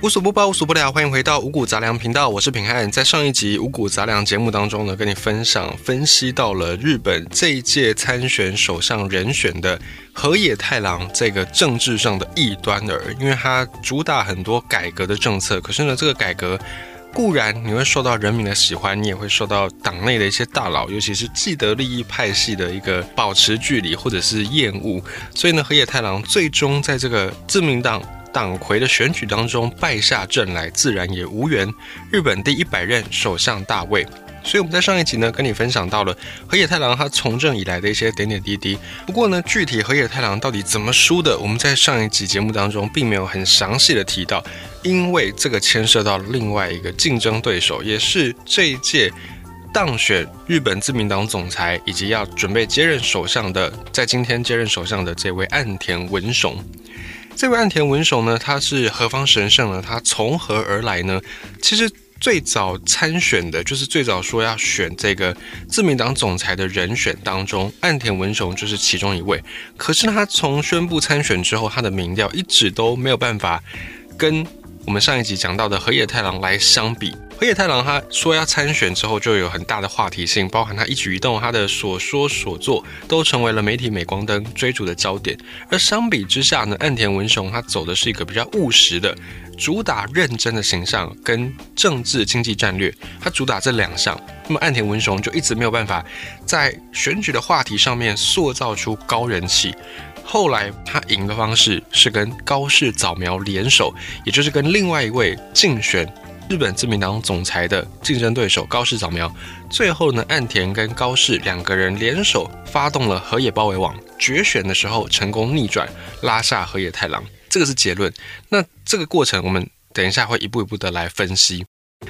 无所不包，无所不聊，欢迎回到五谷杂粮频道，我是平汉。在上一集五谷杂粮节目当中呢，跟你分享分析到了日本这一届参选首相人选的河野太郎这个政治上的异端儿，因为他主打很多改革的政策，可是呢，这个改革固然你会受到人民的喜欢，你也会受到党内的一些大佬，尤其是既得利益派系的一个保持距离或者是厌恶，所以呢，河野太郎最终在这个自民党。党魁的选举当中败下阵来，自然也无缘日本第一百任首相大位。所以我们在上一集呢，跟你分享到了河野太郎他从政以来的一些点点滴滴。不过呢，具体河野太郎到底怎么输的，我们在上一集节目当中并没有很详细的提到，因为这个牵涉到另外一个竞争对手，也是这一届当选日本自民党总裁以及要准备接任首相的，在今天接任首相的这位岸田文雄。这位岸田文雄呢，他是何方神圣呢？他从何而来呢？其实最早参选的，就是最早说要选这个自民党总裁的人选当中，岸田文雄就是其中一位。可是他从宣布参选之后，他的民调一直都没有办法跟我们上一集讲到的河野太郎来相比。河野太郎他说要参选之后，就有很大的话题性，包含他一举一动，他的所说所做都成为了媒体镁光灯追逐的焦点。而相比之下呢，岸田文雄他走的是一个比较务实的，主打认真的形象跟政治经济战略，他主打这两项。那么岸田文雄就一直没有办法在选举的话题上面塑造出高人气。后来他赢的方式是跟高市早苗联手，也就是跟另外一位竞选。日本自民党总裁的竞争对手高市早苗，最后呢，岸田跟高市两个人联手发动了河野包围网，决选的时候成功逆转，拉下河野太郎，这个是结论。那这个过程我们等一下会一步一步的来分析。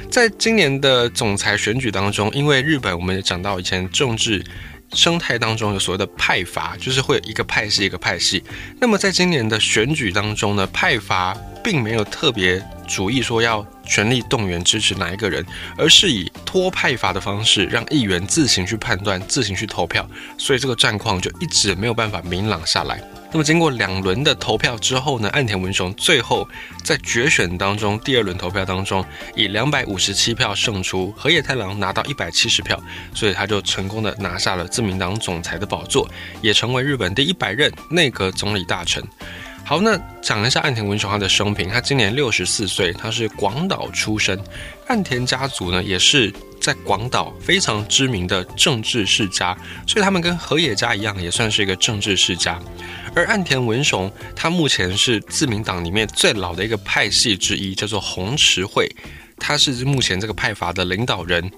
在今年的总裁选举当中，因为日本我们也讲到以前政治生态当中有所谓的派阀，就是会有一个派系一个派系。那么在今年的选举当中呢，派阀并没有特别。主意说要全力动员支持哪一个人，而是以托派法的方式让议员自行去判断、自行去投票，所以这个战况就一直没有办法明朗下来。那么经过两轮的投票之后呢，岸田文雄最后在决选当中第二轮投票当中以两百五十七票胜出，河野太郎拿到一百七十票，所以他就成功的拿下了自民党总裁的宝座，也成为日本第一百任内阁总理大臣。好，那讲一下岸田文雄他的生平。他今年六十四岁，他是广岛出生。岸田家族呢，也是在广岛非常知名的政治世家，所以他们跟河野家一样，也算是一个政治世家。而岸田文雄，他目前是自民党里面最老的一个派系之一，叫做红池会。他是目前这个派阀的领导人，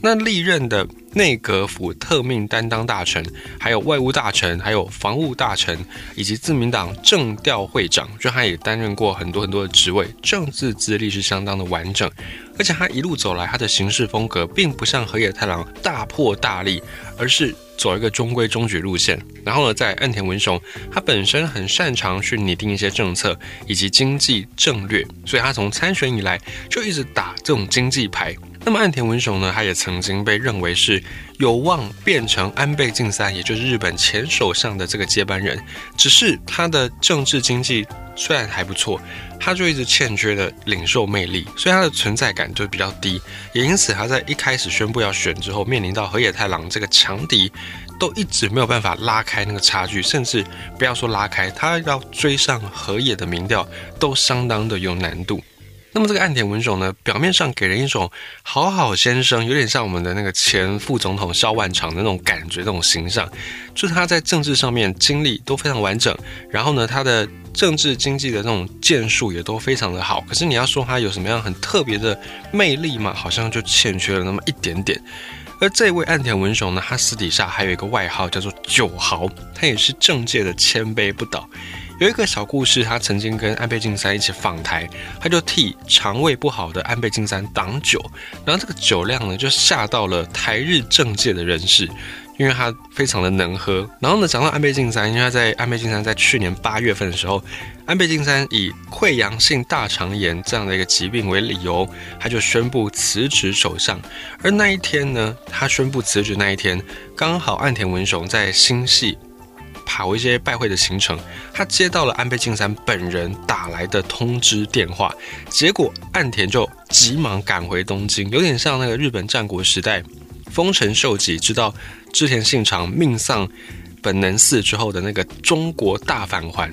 那历任的内阁府特命担当大臣，还有外务大臣，还有防务大臣，以及自民党政调会长，就他也担任过很多很多的职位，政治资历是相当的完整。而且他一路走来，他的行事风格并不像河野太郎大破大立，而是。走一个中规中矩路线，然后呢，在岸田文雄，他本身很擅长去拟定一些政策以及经济政略，所以他从参选以来就一直打这种经济牌。那么岸田文雄呢，他也曾经被认为是有望变成安倍晋三，也就是日本前首相的这个接班人，只是他的政治经济虽然还不错。他就一直欠缺的领袖魅力，所以他的存在感就比较低，也因此他在一开始宣布要选之后，面临到河野太郎这个强敌，都一直没有办法拉开那个差距，甚至不要说拉开，他要追上河野的民调都相当的有难度。那么这个岸田文雄呢，表面上给人一种好好先生，有点像我们的那个前副总统萧万长的那种感觉，那种形象，就是他在政治上面经历都非常完整，然后呢，他的。政治经济的那种建树也都非常的好，可是你要说他有什么样很特别的魅力嘛，好像就欠缺了那么一点点。而这位岸田文雄呢，他私底下还有一个外号叫做九豪，他也是政界的千杯不倒。有一个小故事，他曾经跟安倍晋三一起访台，他就替肠胃不好的安倍晋三挡酒，然后这个酒量呢就吓到了台日政界的人士。因为他非常的能喝，然后呢，讲到安倍晋三，因为他在安倍晋三在去年八月份的时候，安倍晋三以溃疡性大肠炎这样的一个疾病为理由，他就宣布辞职首相。而那一天呢，他宣布辞职那一天，刚好岸田文雄在新系跑一些拜会的行程，他接到了安倍晋三本人打来的通知电话，结果岸田就急忙赶回东京，有点像那个日本战国时代丰臣秀吉知道织田信长命丧本能寺之后的那个中国大返还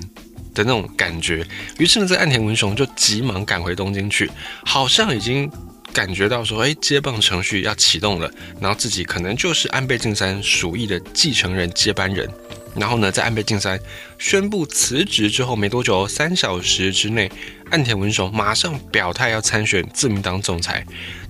的那种感觉。于是呢，这岸田文雄就急忙赶回东京去，好像已经。感觉到说，哎，接棒程序要启动了，然后自己可能就是安倍晋三鼠疫的继承人、接班人。然后呢，在安倍晋三宣布辞职之后没多久，三小时之内，岸田文雄马上表态要参选自民党总裁。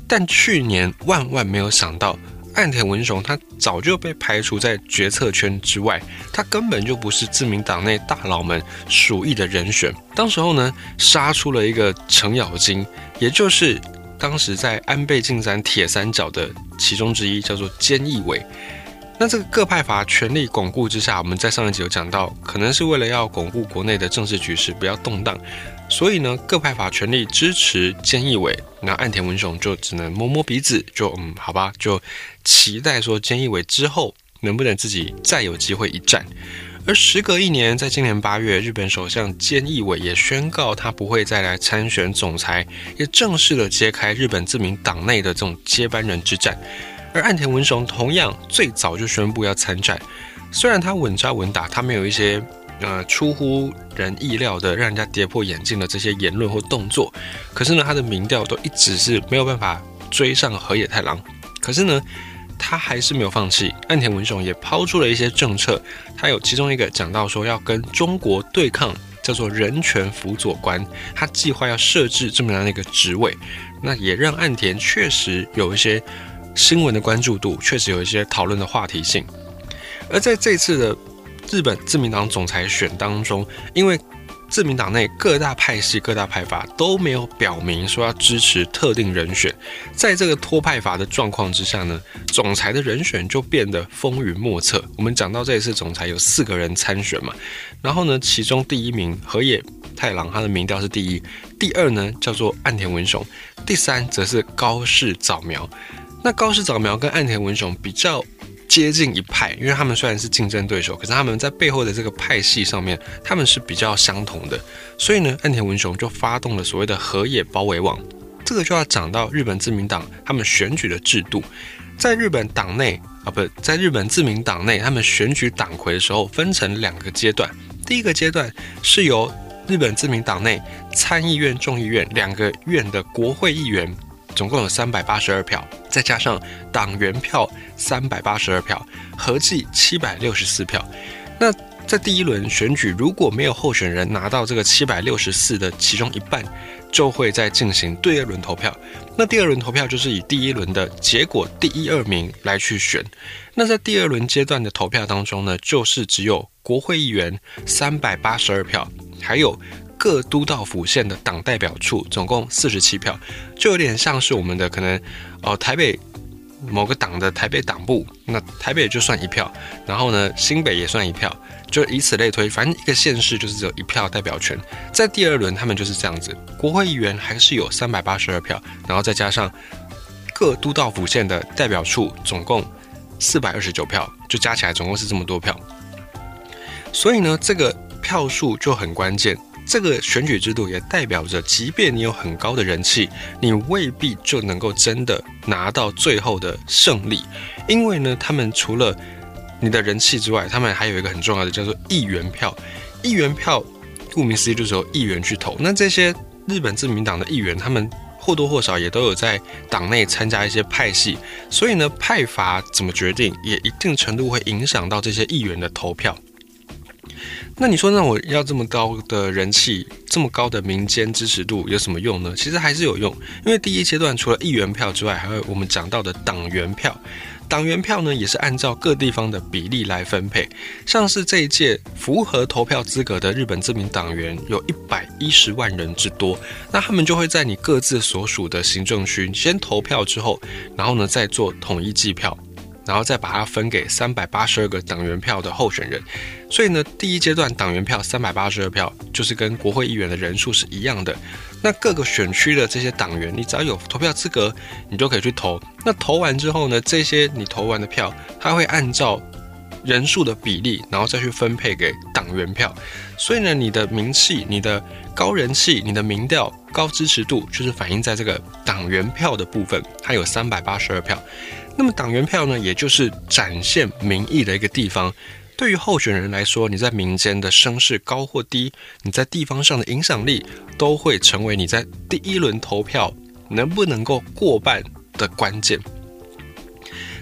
但去年万万没有想到，岸田文雄他早就被排除在决策圈之外，他根本就不是自民党内大佬们鼠疫的人选。当时候呢，杀出了一个程咬金，也就是。当时在安倍晋三铁三角的其中之一叫做菅义伟，那这个各派阀权力巩固之下，我们在上一集有讲到，可能是为了要巩固国内的政治局势，不要动荡，所以呢，各派阀全力支持菅义伟，那岸田文雄就只能摸摸鼻子，就嗯，好吧，就期待说菅义伟之后能不能自己再有机会一战。而时隔一年，在今年八月，日本首相菅义伟也宣告他不会再来参选总裁，也正式的揭开日本自民党内的这种接班人之战。而岸田文雄同样最早就宣布要参战，虽然他稳扎稳打，他没有一些呃出乎人意料的让人家跌破眼镜的这些言论或动作，可是呢，他的民调都一直是没有办法追上河野太郎。可是呢。他还是没有放弃，岸田文雄也抛出了一些政策，他有其中一个讲到说要跟中国对抗，叫做人权辅佐官，他计划要设置这么样的一个职位，那也让岸田确实有一些新闻的关注度，确实有一些讨论的话题性，而在这次的日本自民党总裁选当中，因为自民党内各大派系、各大派阀都没有表明说要支持特定人选，在这个托派阀的状况之下呢，总裁的人选就变得风云莫测。我们讲到这一次总裁有四个人参选嘛，然后呢，其中第一名河野太郎，他的民调是第一，第二呢叫做岸田文雄，第三则是高市早苗。那高市早苗跟岸田文雄比较。接近一派，因为他们虽然是竞争对手，可是他们在背后的这个派系上面，他们是比较相同的。所以呢，岸田文雄就发动了所谓的河野包围网。这个就要讲到日本自民党他们选举的制度，在日本党内啊，不在日本自民党内，他们选举党魁的时候分成两个阶段。第一个阶段是由日本自民党内参议院、众议院两个院的国会议员。总共有三百八十二票，再加上党员票三百八十二票，合计七百六十四票。那在第一轮选举，如果没有候选人拿到这个七百六十四的其中一半，就会再进行第二轮投票。那第二轮投票就是以第一轮的结果第一二名来去选。那在第二轮阶段的投票当中呢，就是只有国会议员三百八十二票，还有。各都道府县的党代表处总共四十七票，就有点像是我们的可能哦，台北某个党的台北党部，那台北就算一票，然后呢，新北也算一票，就以此类推，反正一个县市就是只有一票代表权。在第二轮，他们就是这样子，国会议员还是有三百八十二票，然后再加上各都道府县的代表处总共四百二十九票，就加起来总共是这么多票。所以呢，这个票数就很关键。这个选举制度也代表着，即便你有很高的人气，你未必就能够真的拿到最后的胜利。因为呢，他们除了你的人气之外，他们还有一个很重要的叫做议员票。议员票顾名思义就是由议员去投。那这些日本自民党的议员，他们或多或少也都有在党内参加一些派系，所以呢，派阀怎么决定，也一定程度会影响到这些议员的投票。那你说，那我要这么高的人气，这么高的民间支持度有什么用呢？其实还是有用，因为第一阶段除了议员票之外，还有我们讲到的党员票。党员票呢，也是按照各地方的比例来分配。像是这一届符合投票资格的日本自民党员有一百一十万人之多，那他们就会在你各自所属的行政区先投票之后，然后呢再做统一计票。然后再把它分给三百八十二个党员票的候选人，所以呢，第一阶段党员票三百八十二票，就是跟国会议员的人数是一样的。那各个选区的这些党员，你只要有投票资格，你就可以去投。那投完之后呢，这些你投完的票，它会按照人数的比例，然后再去分配给党员票。所以呢，你的名气、你的高人气、你的民调高支持度，就是反映在这个党员票的部分，它有三百八十二票。那么党员票呢，也就是展现民意的一个地方。对于候选人来说，你在民间的声势高或低，你在地方上的影响力，都会成为你在第一轮投票能不能够过半的关键。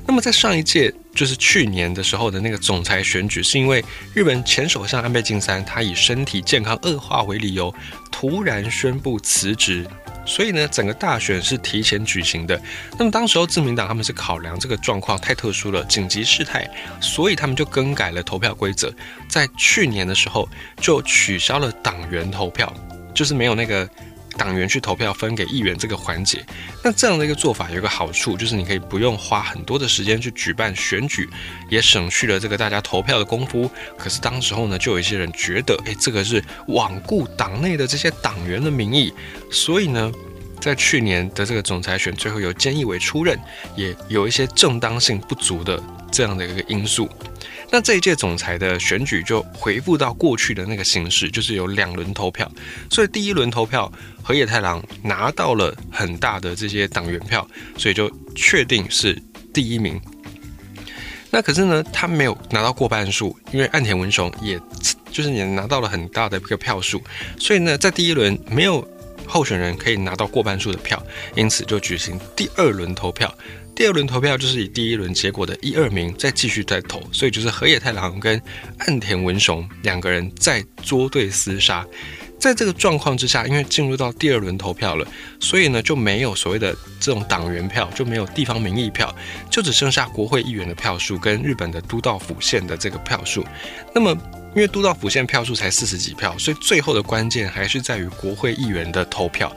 那么在上一届，就是去年的时候的那个总裁选举，是因为日本前首相安倍晋三他以身体健康恶化为理由，突然宣布辞职。所以呢，整个大选是提前举行的。那么当时候自民党他们是考量这个状况太特殊了，紧急事态，所以他们就更改了投票规则。在去年的时候就取消了党员投票，就是没有那个。党员去投票分给议员这个环节，那这样的一个做法有一个好处，就是你可以不用花很多的时间去举办选举，也省去了这个大家投票的功夫。可是当时候呢，就有一些人觉得，哎，这个是罔顾党内的这些党员的民意，所以呢，在去年的这个总裁选最后由菅义伟出任，也有一些正当性不足的这样的一个因素。那这一届总裁的选举就回复到过去的那个形式，就是有两轮投票。所以第一轮投票，河野太郎拿到了很大的这些党员票，所以就确定是第一名。那可是呢，他没有拿到过半数，因为岸田文雄也就是也拿到了很大的一个票数，所以呢，在第一轮没有候选人可以拿到过半数的票，因此就举行第二轮投票。第二轮投票就是以第一轮结果的一二名再继续再投，所以就是河野太郎跟岸田文雄两个人在捉对厮杀。在这个状况之下，因为进入到第二轮投票了，所以呢就没有所谓的这种党员票，就没有地方民意票，就只剩下国会议员的票数跟日本的都道府县的这个票数。那么因为都道府县票数才四十几票，所以最后的关键还是在于国会议员的投票。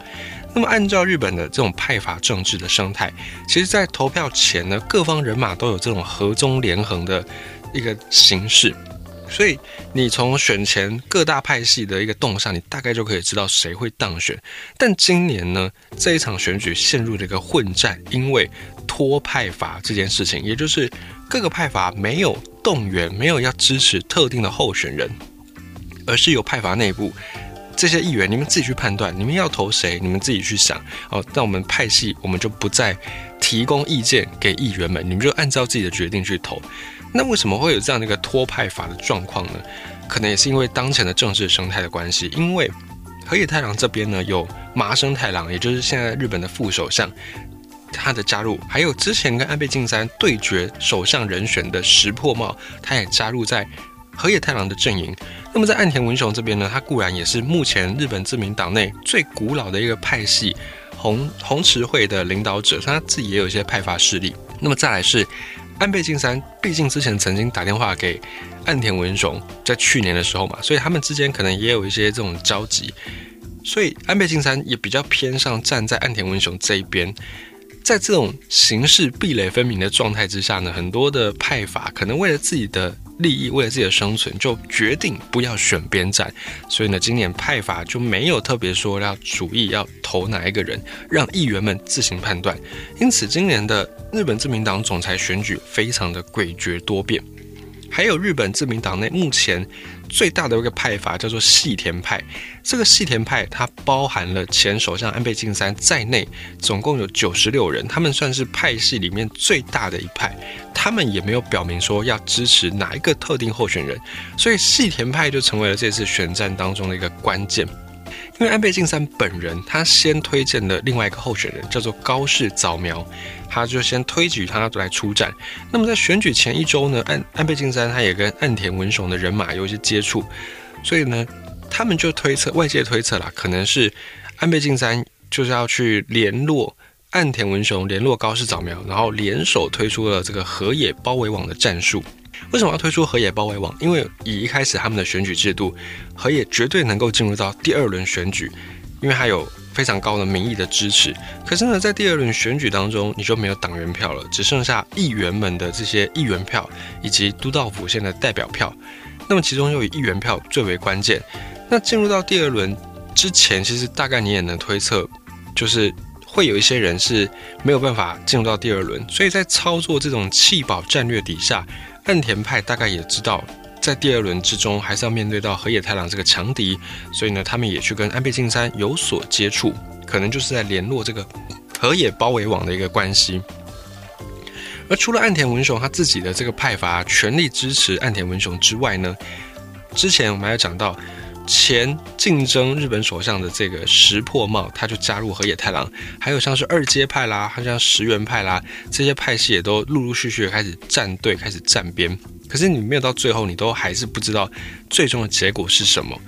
那么，按照日本的这种派法政治的生态，其实，在投票前呢，各方人马都有这种合纵连横的一个形式，所以你从选前各大派系的一个动向，你大概就可以知道谁会当选。但今年呢，这一场选举陷入了一个混战，因为托派法这件事情，也就是各个派法没有动员，没有要支持特定的候选人，而是由派阀内部。这些议员，你们自己去判断，你们要投谁，你们自己去想。哦，那我们派系，我们就不再提供意见给议员们，你们就按照自己的决定去投。那为什么会有这样的一个托派法的状况呢？可能也是因为当前的政治生态的关系。因为河野太郎这边呢，有麻生太郎，也就是现在日本的副首相，他的加入，还有之前跟安倍晋三对决首相人选的石破茂，他也加入在。河野太郎的阵营，那么在岸田文雄这边呢，他固然也是目前日本自民党内最古老的一个派系红红池会的领导者，他自己也有一些派阀势力。那么再来是安倍晋三，毕竟之前曾经打电话给岸田文雄，在去年的时候嘛，所以他们之间可能也有一些这种交集，所以安倍晋三也比较偏向站在岸田文雄这一边。在这种形势壁垒分明的状态之下呢，很多的派阀可能为了自己的。利益为了自己的生存，就决定不要选边站。所以呢，今年派法就没有特别说要主意要投哪一个人，让议员们自行判断。因此，今年的日本自民党总裁选举非常的诡谲多变。还有日本自民党内目前最大的一个派阀叫做细田派，这个细田派它包含了前首相安倍晋三在内，总共有九十六人，他们算是派系里面最大的一派。他们也没有表明说要支持哪一个特定候选人，所以细田派就成为了这次选战当中的一个关键。因为安倍晋三本人，他先推荐了另外一个候选人，叫做高市早苗，他就先推举他来出战。那么在选举前一周呢，安安倍晋三他也跟岸田文雄的人马有一些接触，所以呢，他们就推测，外界推测啦，可能是安倍晋三就是要去联络岸田文雄，联络高市早苗，然后联手推出了这个河野包围网的战术。为什么要推出河野包围网？因为以一开始他们的选举制度，河野绝对能够进入到第二轮选举，因为他有非常高的民意的支持。可是呢，在第二轮选举当中，你就没有党员票了，只剩下议员们的这些议员票以及都道府县的代表票。那么其中又以议员票最为关键。那进入到第二轮之前，其实大概你也能推测，就是。会有一些人是没有办法进入到第二轮，所以在操作这种弃保战略底下，岸田派大概也知道，在第二轮之中还是要面对到河野太郎这个强敌，所以呢，他们也去跟安倍晋三有所接触，可能就是在联络这个河野包围网的一个关系。而除了岸田文雄他自己的这个派阀全力支持岸田文雄之外呢，之前我们还讲到。前竞争日本首相的这个石破茂，他就加入河野太郎，还有像是二阶派啦，还像石原派啦，这些派系也都陆陆续续开始站队，开始站边。可是你没有到最后，你都还是不知道最终的结果是什么。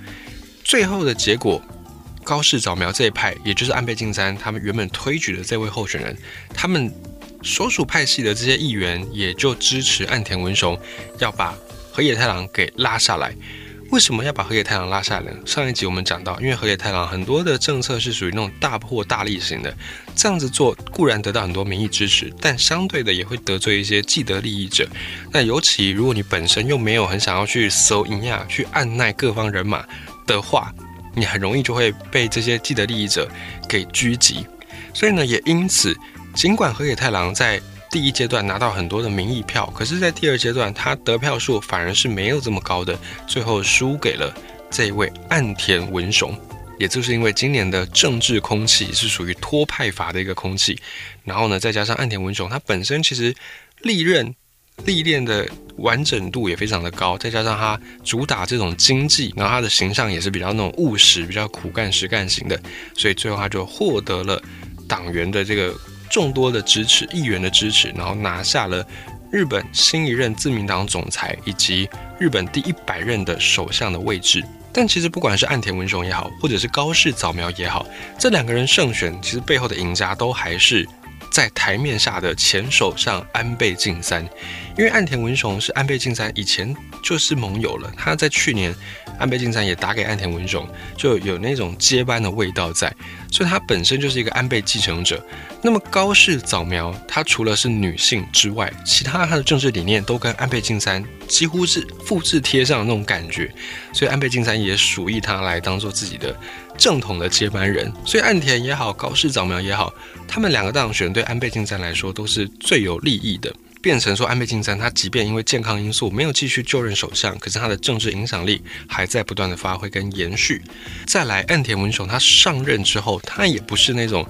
最后的结果，高市早苗这一派，也就是安倍晋三他们原本推举的这位候选人，他们所属派系的这些议员，也就支持岸田文雄要把河野太郎给拉下来。为什么要把河野太郎拉下来呢？上一集我们讲到，因为河野太郎很多的政策是属于那种大破大立型的，这样子做固然得到很多民意支持，但相对的也会得罪一些既得利益者。那尤其如果你本身又没有很想要去搜营养、去按耐各方人马的话，你很容易就会被这些既得利益者给狙击。所以呢，也因此，尽管河野太郎在第一阶段拿到很多的民意票，可是，在第二阶段，他得票数反而是没有这么高的，最后输给了这位岸田文雄。也就是因为今年的政治空气是属于托派阀的一个空气，然后呢，再加上岸田文雄他本身其实历任历练的完整度也非常的高，再加上他主打这种经济，然后他的形象也是比较那种务实、比较苦干实干型的，所以最后他就获得了党员的这个。众多的支持，议员的支持，然后拿下了日本新一任自民党总裁以及日本第一百任的首相的位置。但其实不管是岸田文雄也好，或者是高市早苗也好，这两个人胜选，其实背后的赢家都还是。在台面下的前首相安倍晋三，因为岸田文雄是安倍晋三以前就是盟友了，他在去年安倍晋三也打给岸田文雄，就有那种接班的味道在，所以他本身就是一个安倍继承者。那么高市早苗，她除了是女性之外，其他她的政治理念都跟安倍晋三几乎是复制贴上的那种感觉，所以安倍晋三也属意她来当做自己的。正统的接班人，所以岸田也好，高市早苗也好，他们两个当选对安倍晋三来说都是最有利益的。变成说安倍晋三，他即便因为健康因素没有继续就任首相，可是他的政治影响力还在不断的发挥跟延续。再来，岸田文雄他上任之后，他也不是那种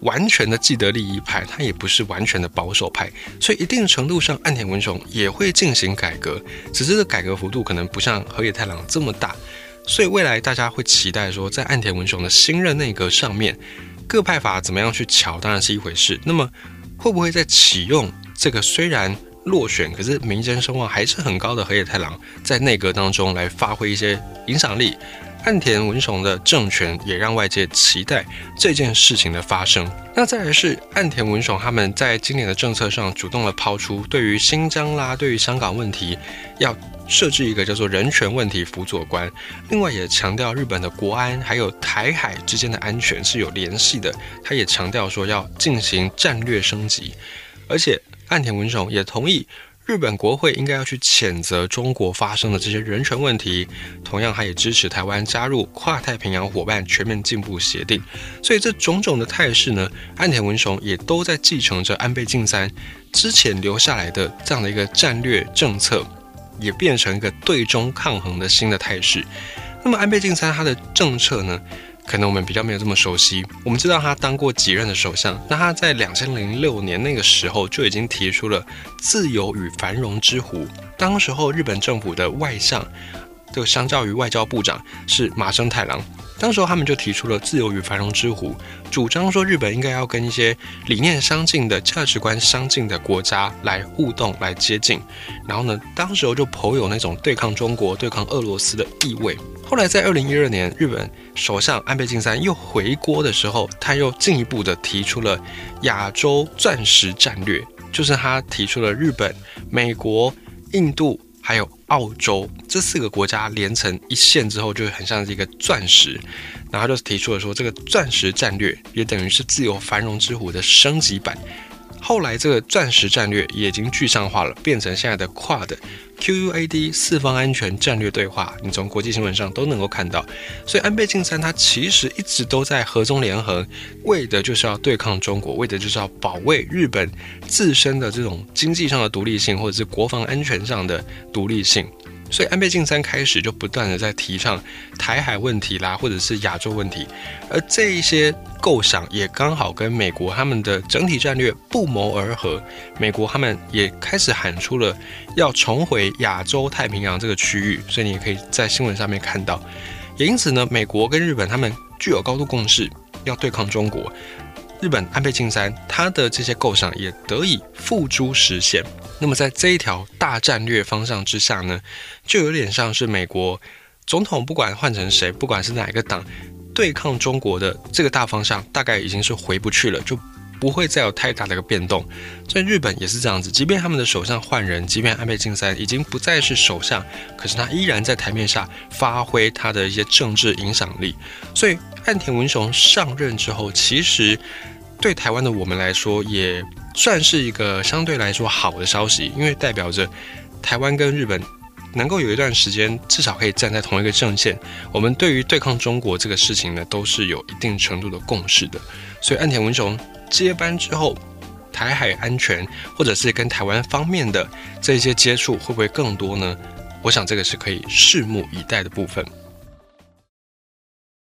完全的既得利益派，他也不是完全的保守派，所以一定程度上，岸田文雄也会进行改革，只是这改革幅度可能不像河野太郎这么大。所以未来大家会期待说，在岸田文雄的新任内阁上面，各派法怎么样去瞧，当然是一回事。那么会不会在启用这个虽然落选，可是民间声望还是很高的河野太郎，在内阁当中来发挥一些影响力？岸田文雄的政权也让外界期待这件事情的发生。那再来是岸田文雄他们在今年的政策上主动的抛出，对于新疆啦，对于香港问题要。设置一个叫做人权问题辅佐官，另外也强调日本的国安还有台海之间的安全是有联系的。他也强调说要进行战略升级，而且岸田文雄也同意日本国会应该要去谴责中国发生的这些人权问题。同样，他也支持台湾加入跨太平洋伙伴全面进步协定。所以这种种的态势呢，岸田文雄也都在继承着安倍晋三之前留下来的这样的一个战略政策。也变成一个对中抗衡的新的态势。那么安倍晋三他的政策呢，可能我们比较没有这么熟悉。我们知道他当过几任的首相，那他在两千零六年那个时候就已经提出了“自由与繁荣之湖”。当时候日本政府的外相，就相较于外交部长是麻生太郎。当时候他们就提出了自由与繁荣之湖，主张说日本应该要跟一些理念相近的、价值观相近的国家来互动、来接近。然后呢，当时候就颇有那种对抗中国、对抗俄罗斯的意味。后来在二零一二年，日本首相安倍晋三又回国的时候，他又进一步的提出了亚洲钻石战略，就是他提出了日本、美国、印度。还有澳洲这四个国家连成一线之后，就很像是一个钻石，然后就提出了说，这个钻石战略也等于是自由繁荣之虎的升级版。后来这个钻石战略也已经具象化了，变成现在的 QUAD。QUAD 四方安全战略对话，你从国际新闻上都能够看到。所以安倍晋三他其实一直都在合中联合，为的就是要对抗中国，为的就是要保卫日本自身的这种经济上的独立性，或者是国防安全上的独立性。所以安倍晋三开始就不断的在提倡台海问题啦，或者是亚洲问题，而这一些构想也刚好跟美国他们的整体战略不谋而合。美国他们也开始喊出了要重回亚洲太平洋这个区域，所以你也可以在新闻上面看到。也因此呢，美国跟日本他们具有高度共识，要对抗中国。日本安倍晋三他的这些构想也得以付诸实现。那么在这一条大战略方向之下呢，就有点像是美国总统不管换成谁，不管是哪一个党，对抗中国的这个大方向，大概已经是回不去了，就不会再有太大的一个变动。所以日本也是这样子，即便他们的首相换人，即便安倍晋三已经不再是首相，可是他依然在台面下发挥他的一些政治影响力。所以岸田文雄上任之后，其实。对台湾的我们来说，也算是一个相对来说好的消息，因为代表着台湾跟日本能够有一段时间至少可以站在同一个阵线。我们对于对抗中国这个事情呢，都是有一定程度的共识的。所以岸田文雄接班之后，台海安全或者是跟台湾方面的这些接触会不会更多呢？我想这个是可以拭目以待的部分。